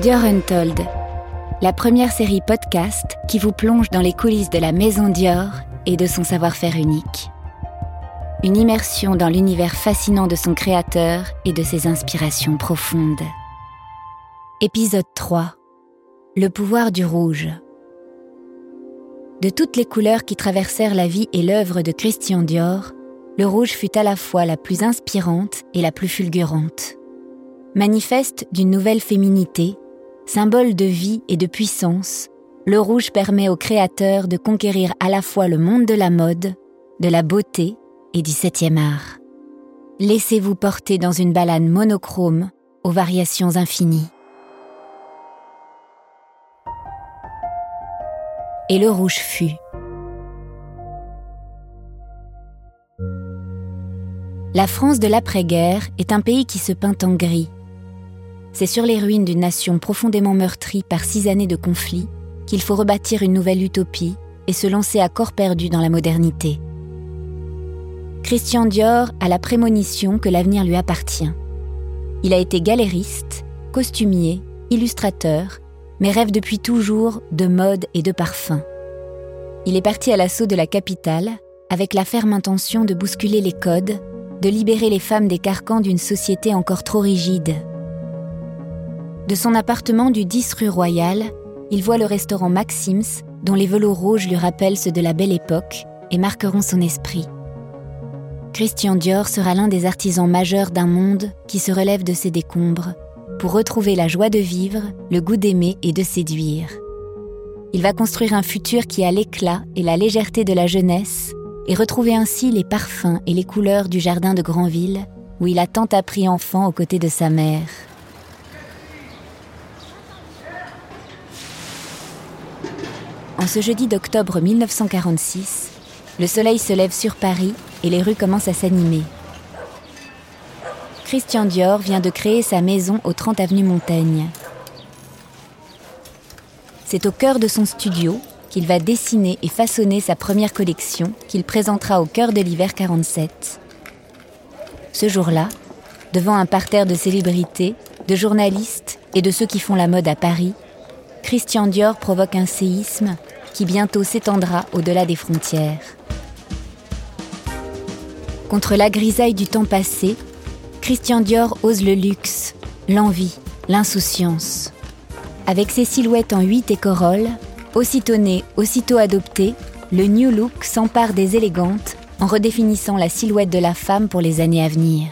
Dior Untold, la première série podcast qui vous plonge dans les coulisses de la maison Dior et de son savoir-faire unique. Une immersion dans l'univers fascinant de son créateur et de ses inspirations profondes. Épisode 3. Le pouvoir du rouge. De toutes les couleurs qui traversèrent la vie et l'œuvre de Christian Dior, le rouge fut à la fois la plus inspirante et la plus fulgurante. Manifeste d'une nouvelle féminité, symbole de vie et de puissance, le rouge permet au créateur de conquérir à la fois le monde de la mode, de la beauté et du septième art. Laissez-vous porter dans une balade monochrome aux variations infinies. Et le rouge fut. La France de l'après-guerre est un pays qui se peint en gris. C'est sur les ruines d'une nation profondément meurtrie par six années de conflit qu'il faut rebâtir une nouvelle utopie et se lancer à corps perdu dans la modernité. Christian Dior a la prémonition que l'avenir lui appartient. Il a été galériste, costumier, illustrateur, mais rêve depuis toujours de mode et de parfum. Il est parti à l'assaut de la capitale avec la ferme intention de bousculer les codes de libérer les femmes des carcans d'une société encore trop rigide. De son appartement du 10 rue Royale, il voit le restaurant Maxims, dont les velours rouges lui rappellent ceux de la belle époque et marqueront son esprit. Christian Dior sera l'un des artisans majeurs d'un monde qui se relève de ses décombres pour retrouver la joie de vivre, le goût d'aimer et de séduire. Il va construire un futur qui a l'éclat et la légèreté de la jeunesse et retrouver ainsi les parfums et les couleurs du jardin de Granville, où il a tant appris enfant aux côtés de sa mère. En ce jeudi d'octobre 1946, le soleil se lève sur Paris et les rues commencent à s'animer. Christian Dior vient de créer sa maison au 30 avenue Montaigne. C'est au cœur de son studio qu'il va dessiner et façonner sa première collection qu'il présentera au cœur de l'hiver 47. Ce jour-là, devant un parterre de célébrités, de journalistes et de ceux qui font la mode à Paris, Christian Dior provoque un séisme qui bientôt s'étendra au-delà des frontières. Contre la grisaille du temps passé, Christian Dior ose le luxe, l'envie, l'insouciance. Avec ses silhouettes en huit et corolle, Aussitôt né, aussitôt adopté, le New Look s'empare des élégantes en redéfinissant la silhouette de la femme pour les années à venir.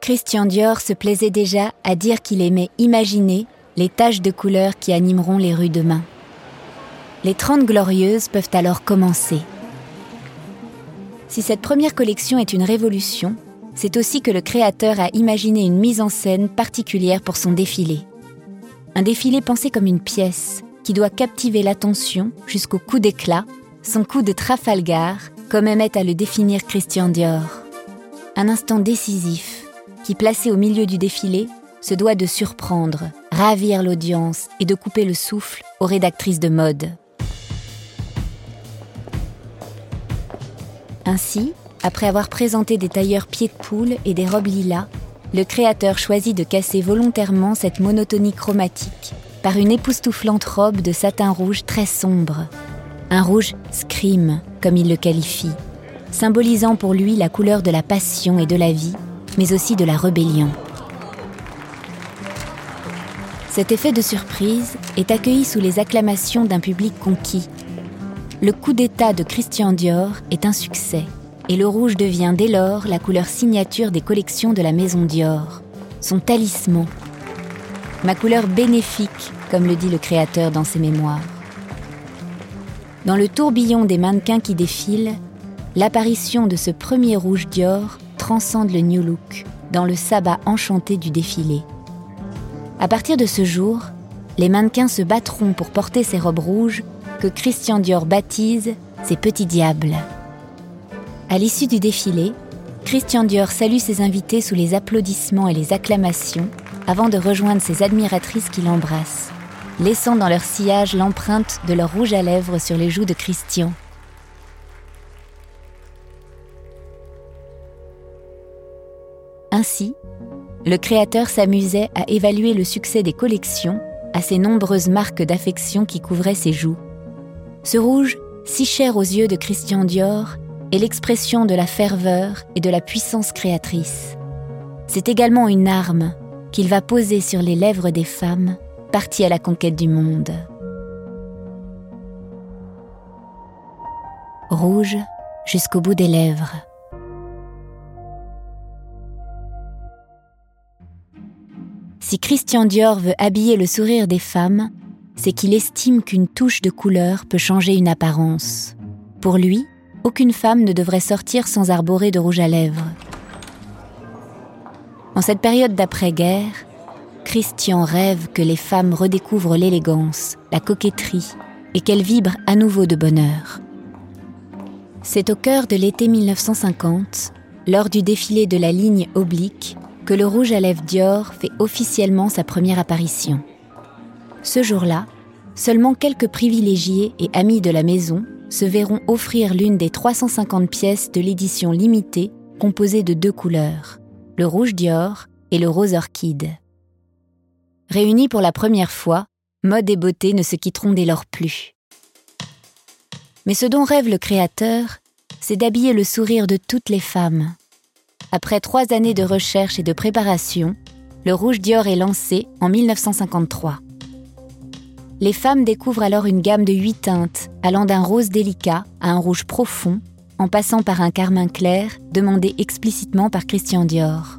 Christian Dior se plaisait déjà à dire qu'il aimait imaginer les taches de couleurs qui animeront les rues demain. Les Trente Glorieuses peuvent alors commencer. Si cette première collection est une révolution, c'est aussi que le créateur a imaginé une mise en scène particulière pour son défilé. Un défilé pensé comme une pièce qui doit captiver l'attention jusqu'au coup d'éclat, son coup de Trafalgar, comme aimait à le définir Christian Dior. Un instant décisif qui, placé au milieu du défilé, se doit de surprendre, ravir l'audience et de couper le souffle aux rédactrices de mode. Ainsi, après avoir présenté des tailleurs pieds de poule et des robes lilas, le créateur choisit de casser volontairement cette monotonie chromatique par une époustouflante robe de satin rouge très sombre. Un rouge scream, comme il le qualifie, symbolisant pour lui la couleur de la passion et de la vie, mais aussi de la rébellion. Cet effet de surprise est accueilli sous les acclamations d'un public conquis. Le coup d'État de Christian Dior est un succès et le rouge devient dès lors la couleur signature des collections de la maison Dior, son talisman. Ma couleur bénéfique, comme le dit le créateur dans ses mémoires. Dans le tourbillon des mannequins qui défilent, l'apparition de ce premier rouge Dior transcende le New Look dans le sabbat enchanté du défilé. À partir de ce jour, les mannequins se battront pour porter ces robes rouges que Christian Dior baptise ses petits diables. À l'issue du défilé, Christian Dior salue ses invités sous les applaudissements et les acclamations avant de rejoindre ses admiratrices qui l'embrassent, laissant dans leur sillage l'empreinte de leur rouge à lèvres sur les joues de Christian. Ainsi, le créateur s'amusait à évaluer le succès des collections à ces nombreuses marques d'affection qui couvraient ses joues. Ce rouge, si cher aux yeux de Christian Dior, est l'expression de la ferveur et de la puissance créatrice. C'est également une arme qu'il va poser sur les lèvres des femmes parties à la conquête du monde. Rouge jusqu'au bout des lèvres. Si Christian Dior veut habiller le sourire des femmes, c'est qu'il estime qu'une touche de couleur peut changer une apparence. Pour lui, aucune femme ne devrait sortir sans arborer de rouge à lèvres. En cette période d'après-guerre, Christian rêve que les femmes redécouvrent l'élégance, la coquetterie et qu'elles vibrent à nouveau de bonheur. C'est au cœur de l'été 1950, lors du défilé de la ligne oblique, que le rouge à lèvres Dior fait officiellement sa première apparition. Ce jour-là, seulement quelques privilégiés et amis de la maison se verront offrir l'une des 350 pièces de l'édition limitée composée de deux couleurs, le rouge Dior et le rose orchide. Réunis pour la première fois, mode et beauté ne se quitteront dès lors plus. Mais ce dont rêve le créateur, c'est d'habiller le sourire de toutes les femmes. Après trois années de recherche et de préparation, le rouge Dior est lancé en 1953 les femmes découvrent alors une gamme de huit teintes, allant d'un rose délicat à un rouge profond, en passant par un carmin clair demandé explicitement par Christian Dior.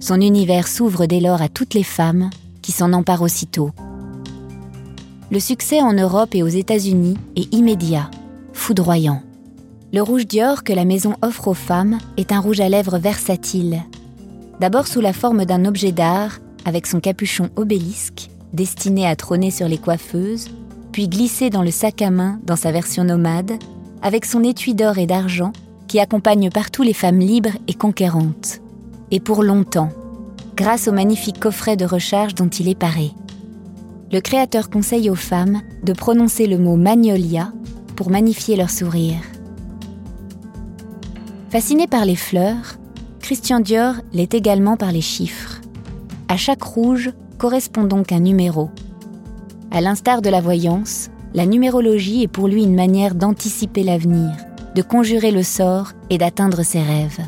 Son univers s'ouvre dès lors à toutes les femmes qui s'en emparent aussitôt. Le succès en Europe et aux États-Unis est immédiat, foudroyant. Le rouge Dior que la maison offre aux femmes est un rouge à lèvres versatile. D'abord sous la forme d'un objet d'art, avec son capuchon obélisque, destiné à trôner sur les coiffeuses, puis glissé dans le sac à main dans sa version nomade, avec son étui d'or et d'argent qui accompagne partout les femmes libres et conquérantes. Et pour longtemps, grâce au magnifique coffret de recharge dont il est paré. Le créateur conseille aux femmes de prononcer le mot magnolia pour magnifier leur sourire. Fasciné par les fleurs, Christian Dior l'est également par les chiffres. À chaque rouge, correspond donc un numéro. À l'instar de la voyance, la numérologie est pour lui une manière d'anticiper l'avenir, de conjurer le sort et d'atteindre ses rêves.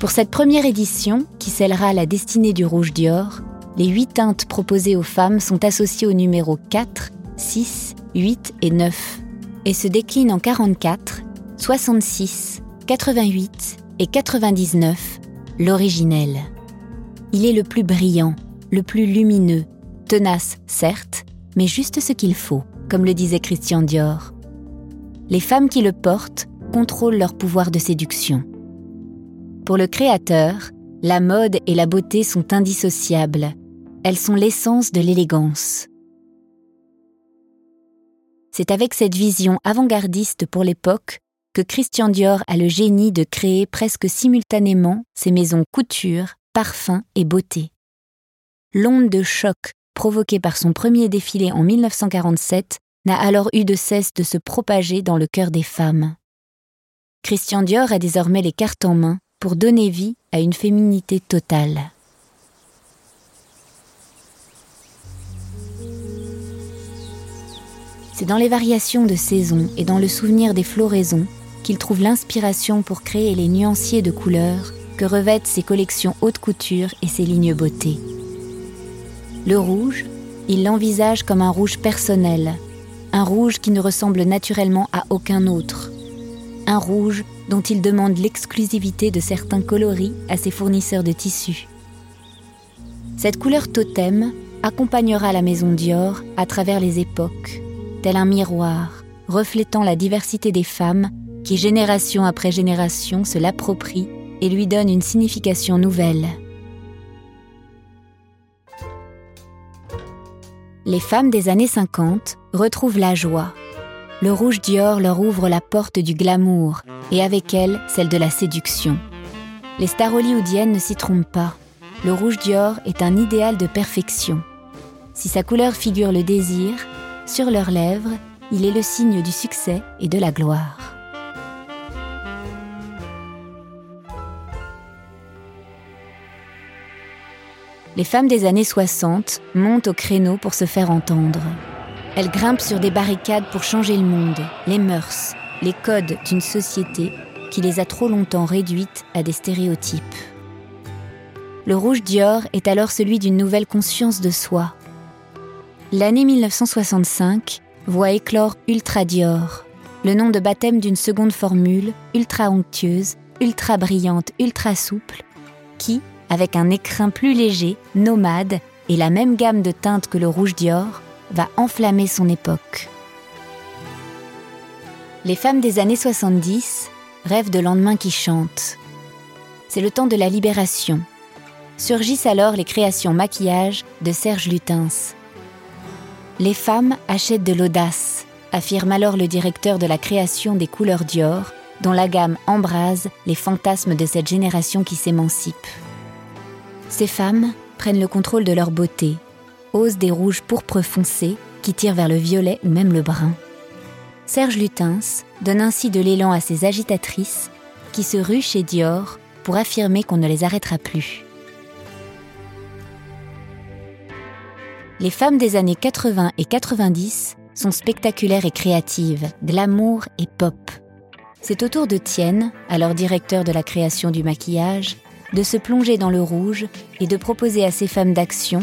Pour cette première édition, qui scellera la destinée du rouge Dior, les huit teintes proposées aux femmes sont associées aux numéros 4, 6, 8 et 9 et se déclinent en 44, 66, 88 et 99, l'originel. Il est le plus brillant, le plus lumineux, tenace certes, mais juste ce qu'il faut, comme le disait Christian Dior. Les femmes qui le portent contrôlent leur pouvoir de séduction. Pour le créateur, la mode et la beauté sont indissociables. Elles sont l'essence de l'élégance. C'est avec cette vision avant-gardiste pour l'époque Christian Dior a le génie de créer presque simultanément ses maisons couture, parfum et beauté l'onde de choc provoquée par son premier défilé en 1947 n'a alors eu de cesse de se propager dans le cœur des femmes. Christian Dior a désormais les cartes en main pour donner vie à une féminité totale. C'est dans les variations de saison et dans le souvenir des floraisons qu'il trouve l'inspiration pour créer les nuanciers de couleurs que revêtent ses collections haute couture et ses lignes beauté. Le rouge, il l'envisage comme un rouge personnel, un rouge qui ne ressemble naturellement à aucun autre, un rouge dont il demande l'exclusivité de certains coloris à ses fournisseurs de tissus. Cette couleur totem accompagnera la maison Dior à travers les époques, tel un miroir reflétant la diversité des femmes qui, génération après génération, se l'approprient et lui donnent une signification nouvelle. les femmes des années 50 retrouvent la joie. Le rouge Dior leur ouvre la porte du glamour et avec elle celle de la séduction. Les stars hollywoodiennes ne s'y trompent pas. Le rouge Dior est un idéal de perfection. Si sa couleur figure le désir, sur leurs lèvres, il est le signe du succès et de la gloire. Les femmes des années 60 montent au créneau pour se faire entendre. Elles grimpent sur des barricades pour changer le monde, les mœurs, les codes d'une société qui les a trop longtemps réduites à des stéréotypes. Le rouge Dior est alors celui d'une nouvelle conscience de soi. L'année 1965 voit éclore Ultra Dior, le nom de baptême d'une seconde formule ultra onctueuse, ultra brillante, ultra souple, qui, avec un écrin plus léger, nomade et la même gamme de teintes que le rouge Dior, va enflammer son époque. Les femmes des années 70 rêvent de lendemains qui chantent. C'est le temps de la libération. Surgissent alors les créations maquillage de Serge Lutens. Les femmes achètent de l'audace, affirme alors le directeur de la création des couleurs Dior, dont la gamme embrase les fantasmes de cette génération qui s'émancipe. Ces femmes prennent le contrôle de leur beauté, osent des rouges pourpres foncés qui tirent vers le violet ou même le brun. Serge Lutens donne ainsi de l'élan à ses agitatrices qui se ruent chez Dior pour affirmer qu'on ne les arrêtera plus. Les femmes des années 80 et 90 sont spectaculaires et créatives, glamour et pop. C'est au tour de Tienne, alors directeur de la création du maquillage, de se plonger dans le rouge et de proposer à ces femmes d'action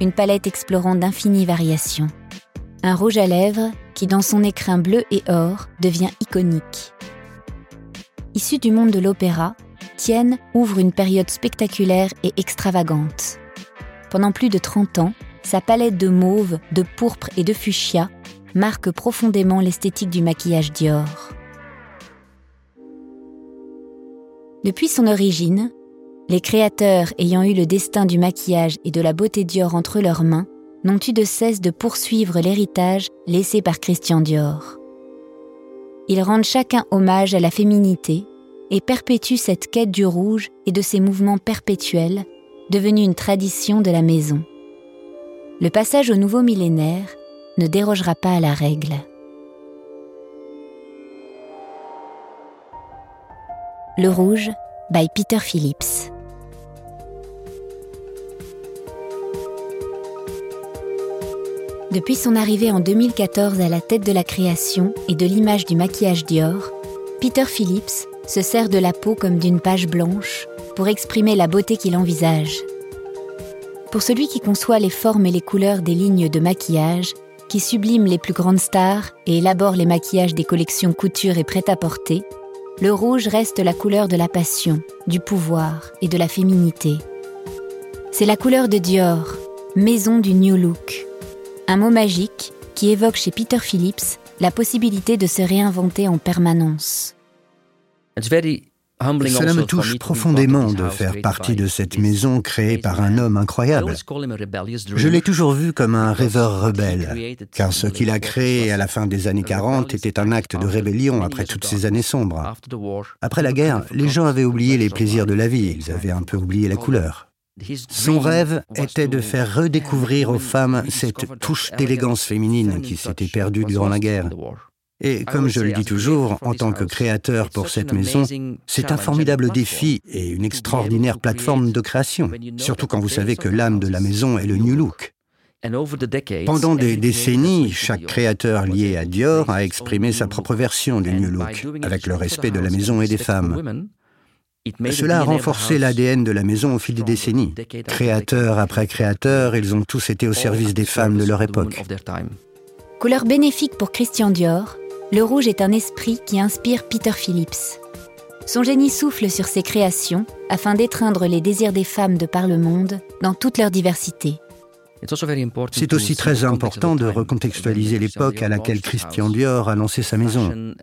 une palette explorant d'infinies variations. Un rouge à lèvres qui, dans son écrin bleu et or, devient iconique. Issu du monde de l'opéra, Tienne ouvre une période spectaculaire et extravagante. Pendant plus de 30 ans, sa palette de mauve, de pourpre et de fuchsia marque profondément l'esthétique du maquillage Dior. Depuis son origine, les créateurs ayant eu le destin du maquillage et de la beauté Dior entre leurs mains n'ont eu de cesse de poursuivre l'héritage laissé par Christian Dior. Ils rendent chacun hommage à la féminité et perpétuent cette quête du rouge et de ses mouvements perpétuels, devenus une tradition de la maison. Le passage au nouveau millénaire ne dérogera pas à la règle. Le rouge by Peter Phillips. Depuis son arrivée en 2014 à la tête de la création et de l'image du maquillage Dior, Peter Phillips se sert de la peau comme d'une page blanche pour exprimer la beauté qu'il envisage. Pour celui qui conçoit les formes et les couleurs des lignes de maquillage, qui sublime les plus grandes stars et élabore les maquillages des collections couture et prêt-à-porter, le rouge reste la couleur de la passion, du pouvoir et de la féminité. C'est la couleur de Dior, maison du New Look, un mot magique qui évoque chez Peter Phillips la possibilité de se réinventer en permanence. Cela me touche profondément de faire partie de cette maison créée par un homme incroyable. Je l'ai toujours vu comme un rêveur rebelle, car ce qu'il a créé à la fin des années 40 était un acte de rébellion après toutes ces années sombres. Après la guerre, les gens avaient oublié les plaisirs de la vie, ils avaient un peu oublié la couleur. Son rêve était de faire redécouvrir aux femmes cette touche d'élégance féminine qui s'était perdue durant la guerre. Et comme je le dis toujours, en tant que créateur pour cette maison, c'est un formidable défi et une extraordinaire plateforme de création, surtout quand vous savez que l'âme de la maison est le New Look. Pendant des décennies, chaque créateur lié à Dior a exprimé sa propre version du New Look, avec le respect de la maison et des femmes. Cela a renforcé l'ADN de la maison au fil des décennies. Créateurs après créateurs, ils ont tous été au service des femmes de leur époque. Couleur bénéfique pour Christian Dior, le rouge est un esprit qui inspire Peter Phillips. Son génie souffle sur ses créations afin d'étreindre les désirs des femmes de par le monde dans toute leur diversité. C'est aussi très important de recontextualiser l'époque à laquelle Christian Dior a lancé sa maison.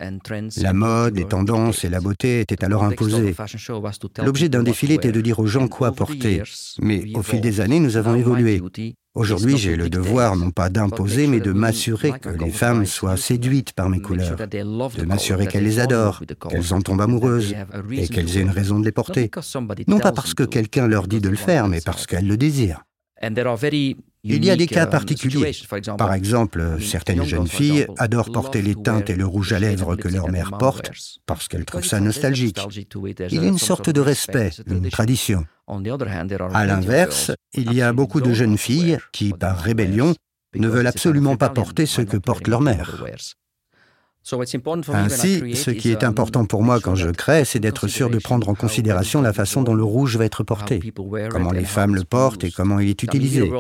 La mode, les tendances et la beauté étaient alors imposées. L'objet d'un défilé était de dire aux gens quoi porter. Mais au fil des années, nous avons évolué. Aujourd'hui, j'ai le devoir non pas d'imposer, mais de m'assurer que les femmes soient séduites par mes couleurs, de m'assurer qu'elles les adorent, qu'elles en tombent amoureuses et qu'elles aient une raison de les porter. Non pas parce que quelqu'un leur dit de le faire, mais parce qu'elles le désirent. Il y a des cas um, particuliers. Par exemple, certaines jeunes filles adorent porter les teintes et le rouge à lèvres que leur mère porte parce qu'elles trouvent ça nostalgique. Il y a une sorte de respect, une tradition. À l'inverse, il y a beaucoup de jeunes filles qui, par rébellion, ne veulent absolument pas porter ce que porte leur mère. Ainsi, ce qui est important pour moi quand je crée, c'est d'être sûr de prendre en considération la façon dont le rouge va être porté, comment les femmes le portent et comment il est utilisé.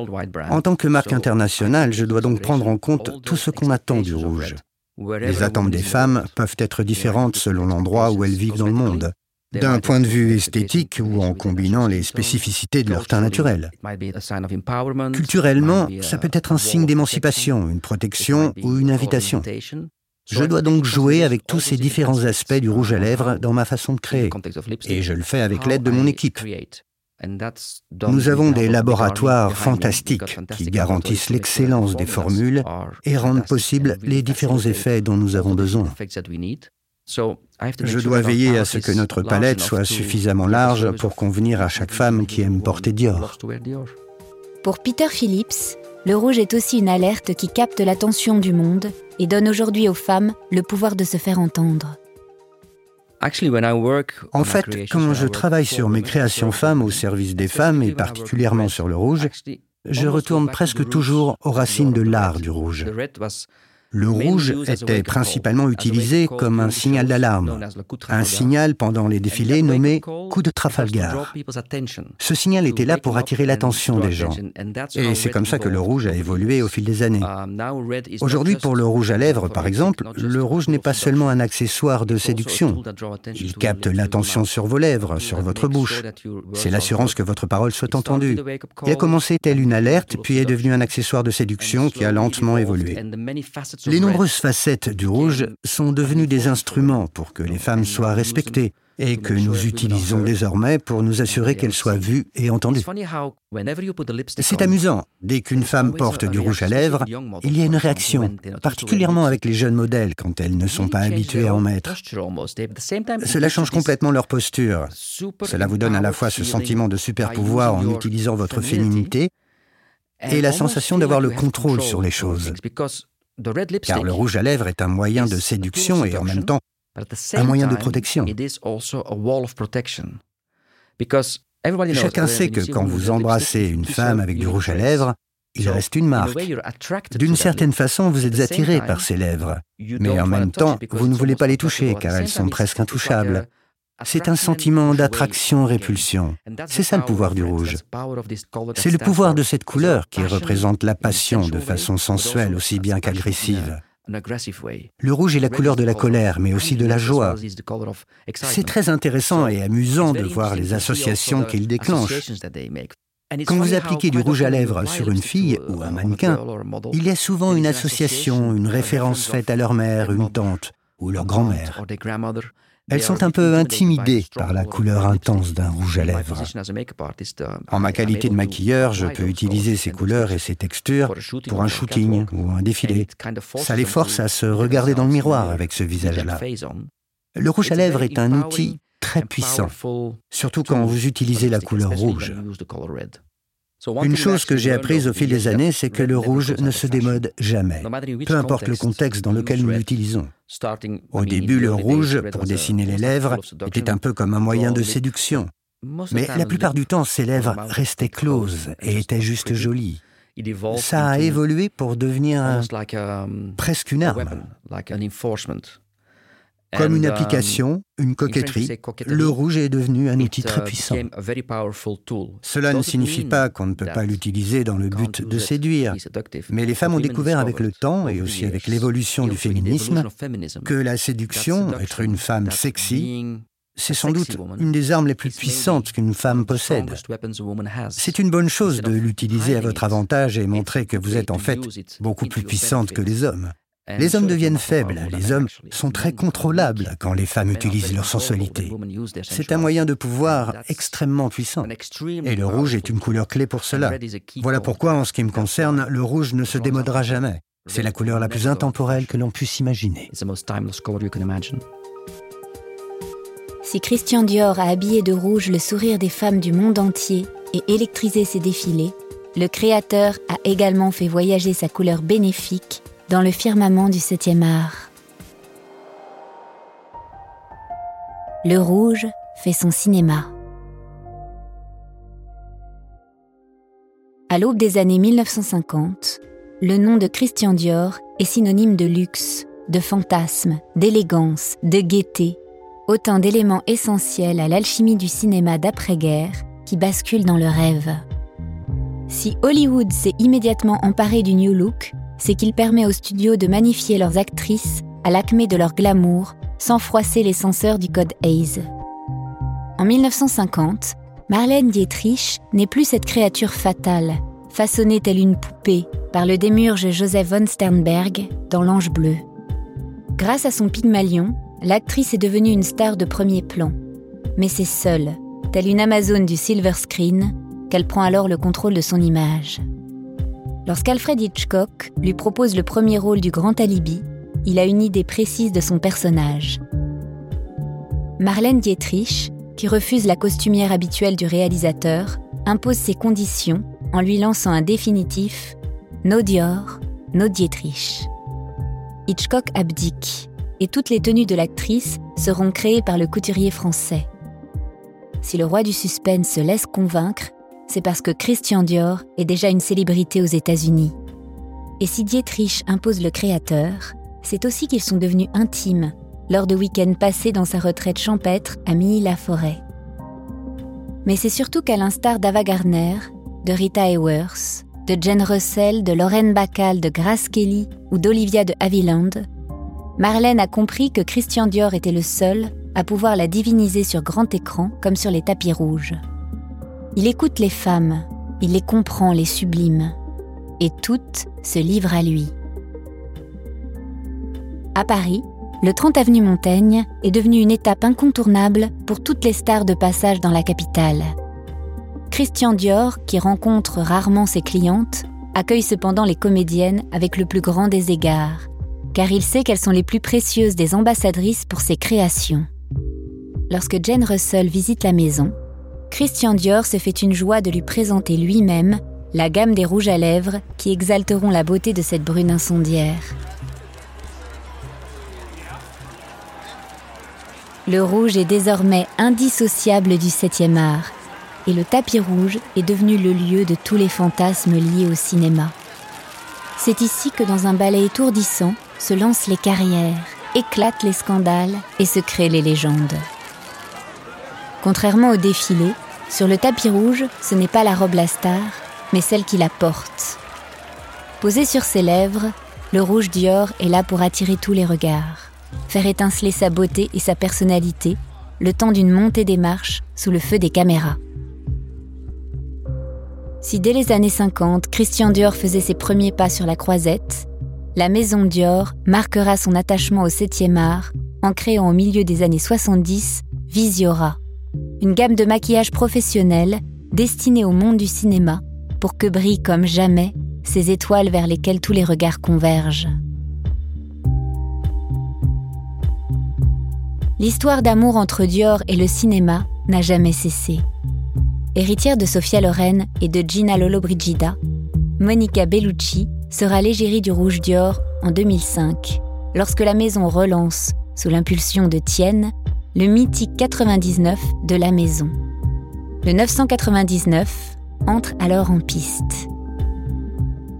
En tant que marque internationale, je dois donc prendre en compte tout ce qu'on attend du rouge. Les attentes des femmes peuvent être différentes selon l'endroit où elles vivent dans le monde, d'un point de vue esthétique ou en combinant les spécificités de leur teint naturel. Culturellement, ça peut être un signe d'émancipation, une protection ou une invitation. Je dois donc jouer avec tous ces différents aspects du rouge à lèvres dans ma façon de créer. Et je le fais avec l'aide de mon équipe. Nous avons des laboratoires fantastiques qui garantissent l'excellence des formules et rendent possibles les différents effets dont nous avons besoin. Je dois veiller à ce que notre palette soit suffisamment large pour convenir à chaque femme qui aime porter Dior. Pour Peter Phillips, le rouge est aussi une alerte qui capte l'attention du monde et donne aujourd'hui aux femmes le pouvoir de se faire entendre. En fait, quand je travaille sur mes créations femmes au service des femmes et particulièrement sur le rouge, je retourne presque toujours aux racines de l'art du rouge. Le rouge était principalement utilisé comme un signal d'alarme, un signal pendant les défilés nommé coup de Trafalgar. Ce signal était là pour attirer l'attention des gens. Et c'est comme ça que le rouge a évolué au fil des années. Aujourd'hui, pour le rouge à lèvres, par exemple, le rouge n'est pas seulement un accessoire de séduction. Il capte l'attention sur vos lèvres, sur votre bouche. C'est l'assurance que votre parole soit entendue. Il a commencé tel une alerte, puis est devenu un accessoire de séduction qui a lentement évolué. Les nombreuses facettes du rouge sont devenues des instruments pour que les femmes soient respectées et que nous utilisons désormais pour nous assurer qu'elles soient vues et entendues. C'est amusant, dès qu'une femme porte du rouge à lèvres, il y a une réaction, particulièrement avec les jeunes modèles quand elles ne sont pas habituées à en mettre. Cela change complètement leur posture. Cela vous donne à la fois ce sentiment de super pouvoir en utilisant votre féminité et la sensation d'avoir le contrôle sur les choses. Car le rouge à lèvres est un moyen de séduction et en même temps un moyen de protection. Chacun sait que quand vous embrassez une femme avec du rouge à lèvres, il reste une marque. D'une certaine façon, vous êtes attiré par ses lèvres, mais en même temps, vous ne voulez pas les toucher car elles sont presque intouchables. C'est un sentiment d'attraction-répulsion. C'est ça le pouvoir du rouge. C'est le pouvoir de cette couleur qui représente la passion de façon sensuelle aussi bien qu'agressive. Le rouge est la couleur de la colère, mais aussi de la joie. C'est très intéressant et amusant de voir les associations qu'il déclenche. Quand vous appliquez du rouge à lèvres sur une fille ou un mannequin, il y a souvent une association, une référence faite à leur mère, une tante ou leur grand-mère. Elles sont un peu intimidées par la couleur intense d'un rouge à lèvres. En ma qualité de maquilleur, je peux utiliser ces couleurs et ces textures pour un shooting ou un défilé. Ça les force à se regarder dans le miroir avec ce visage-là. Le rouge à lèvres est un outil très puissant, surtout quand vous utilisez la couleur rouge. Une chose que j'ai apprise au fil des années, c'est que le rouge ne se démode jamais, peu importe le contexte dans lequel nous l'utilisons. Au début, le rouge, pour dessiner les lèvres, était un peu comme un moyen de séduction. Mais la plupart du temps, ces lèvres restaient closes et étaient juste jolies. Ça a évolué pour devenir presque une arme. Comme une um, application, une coquetterie, le rouge est devenu un outil très uh, puissant. Cela ne signifie pas qu'on ne peut pas l'utiliser dans le but de séduire, mais les femmes ont découvert avec le temps et aussi avec l'évolution du féminisme que la séduction, être une femme sexy, c'est sans doute une des armes les plus puissantes qu'une femme possède. C'est une bonne chose de l'utiliser à votre avantage et montrer que vous êtes en fait beaucoup plus puissante que les hommes. Les hommes deviennent faibles, les hommes sont très contrôlables quand les femmes utilisent leur sensualité. C'est un moyen de pouvoir extrêmement puissant. Et le rouge est une couleur clé pour cela. Voilà pourquoi, en ce qui me concerne, le rouge ne se démodera jamais. C'est la couleur la plus intemporelle que l'on puisse imaginer. Si Christian Dior a habillé de rouge le sourire des femmes du monde entier et électrisé ses défilés, le créateur a également fait voyager sa couleur bénéfique dans le firmament du septième art. Le rouge fait son cinéma. À l'aube des années 1950, le nom de Christian Dior est synonyme de luxe, de fantasme, d'élégance, de gaieté, autant d'éléments essentiels à l'alchimie du cinéma d'après-guerre qui bascule dans le rêve. Si Hollywood s'est immédiatement emparé du New Look, c'est qu'il permet aux studios de magnifier leurs actrices à l'acmé de leur glamour sans froisser les censeurs du code Hayes. En 1950, Marlène Dietrich n'est plus cette créature fatale, façonnée telle une poupée par le démurge Joseph von Sternberg dans L'Ange bleu. Grâce à son pygmalion, l'actrice est devenue une star de premier plan. Mais c'est seule, telle une Amazone du silver screen, qu'elle prend alors le contrôle de son image. Lorsqu'Alfred Hitchcock lui propose le premier rôle du grand alibi, il a une idée précise de son personnage. Marlène Dietrich, qui refuse la costumière habituelle du réalisateur, impose ses conditions en lui lançant un définitif No Dior, no Dietrich. Hitchcock abdique et toutes les tenues de l'actrice seront créées par le couturier français. Si le roi du suspense se laisse convaincre, c'est parce que Christian Dior est déjà une célébrité aux États-Unis. Et si Dietrich impose le créateur, c'est aussi qu'ils sont devenus intimes lors de week-ends passés dans sa retraite champêtre à Milly-la-Forêt. Mais c'est surtout qu'à l'instar d'Ava Gardner, de Rita Hayworth, de Jen Russell, de Lorraine Bacall, de Grace Kelly ou d'Olivia de Havilland, Marlène a compris que Christian Dior était le seul à pouvoir la diviniser sur grand écran comme sur les tapis rouges. Il écoute les femmes, il les comprend, les sublime, et toutes se livrent à lui. À Paris, le 30 avenue Montaigne est devenu une étape incontournable pour toutes les stars de passage dans la capitale. Christian Dior, qui rencontre rarement ses clientes, accueille cependant les comédiennes avec le plus grand des égards, car il sait qu'elles sont les plus précieuses des ambassadrices pour ses créations. Lorsque Jane Russell visite la maison, Christian Dior se fait une joie de lui présenter lui-même la gamme des rouges à lèvres qui exalteront la beauté de cette brune incendiaire. Le rouge est désormais indissociable du 7e art, et le tapis rouge est devenu le lieu de tous les fantasmes liés au cinéma. C'est ici que dans un ballet étourdissant se lancent les carrières, éclatent les scandales et se créent les légendes. Contrairement au défilé, sur le tapis rouge, ce n'est pas la robe la star, mais celle qui la porte. Posé sur ses lèvres, le rouge Dior est là pour attirer tous les regards faire étinceler sa beauté et sa personnalité le temps d'une montée des marches sous le feu des caméras. Si dès les années 50, Christian Dior faisait ses premiers pas sur la croisette, la maison Dior marquera son attachement au 7e art en créant au milieu des années 70 Visiora, une gamme de maquillage professionnel destinée au monde du cinéma pour que brillent comme jamais ces étoiles vers lesquelles tous les regards convergent. l'histoire d'amour entre Dior et le cinéma n'a jamais cessé. Héritière de Sofia Loren et de Gina Lollobrigida, Monica Bellucci sera l'égérie du Rouge Dior en 2005, lorsque la maison relance, sous l'impulsion de Tienne, le mythique 99 de la maison. Le 999 entre alors en piste.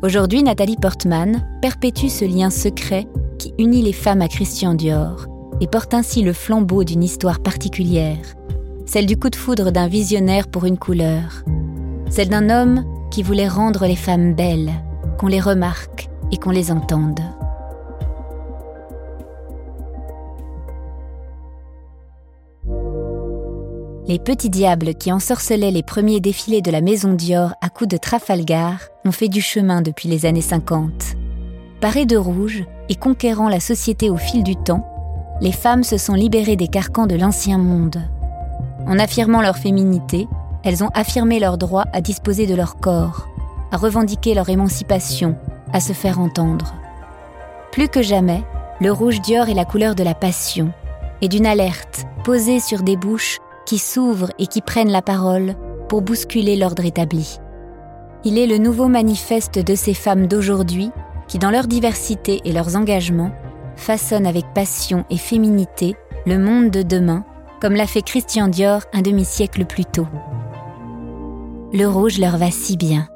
Aujourd'hui, Nathalie Portman perpétue ce lien secret qui unit les femmes à Christian Dior et porte ainsi le flambeau d'une histoire particulière, celle du coup de foudre d'un visionnaire pour une couleur, celle d'un homme qui voulait rendre les femmes belles, qu'on les remarque et qu'on les entende. Les petits diables qui ensorcelaient les premiers défilés de la maison Dior à coups de Trafalgar ont fait du chemin depuis les années 50. Parés de rouge et conquérant la société au fil du temps, les femmes se sont libérées des carcans de l'ancien monde. En affirmant leur féminité, elles ont affirmé leur droit à disposer de leur corps, à revendiquer leur émancipation, à se faire entendre. Plus que jamais, le rouge Dior est la couleur de la passion et d'une alerte posée sur des bouches qui s'ouvrent et qui prennent la parole pour bousculer l'ordre établi. Il est le nouveau manifeste de ces femmes d'aujourd'hui qui, dans leur diversité et leurs engagements, façonne avec passion et féminité le monde de demain, comme l'a fait Christian Dior un demi-siècle plus tôt. Le rouge leur va si bien.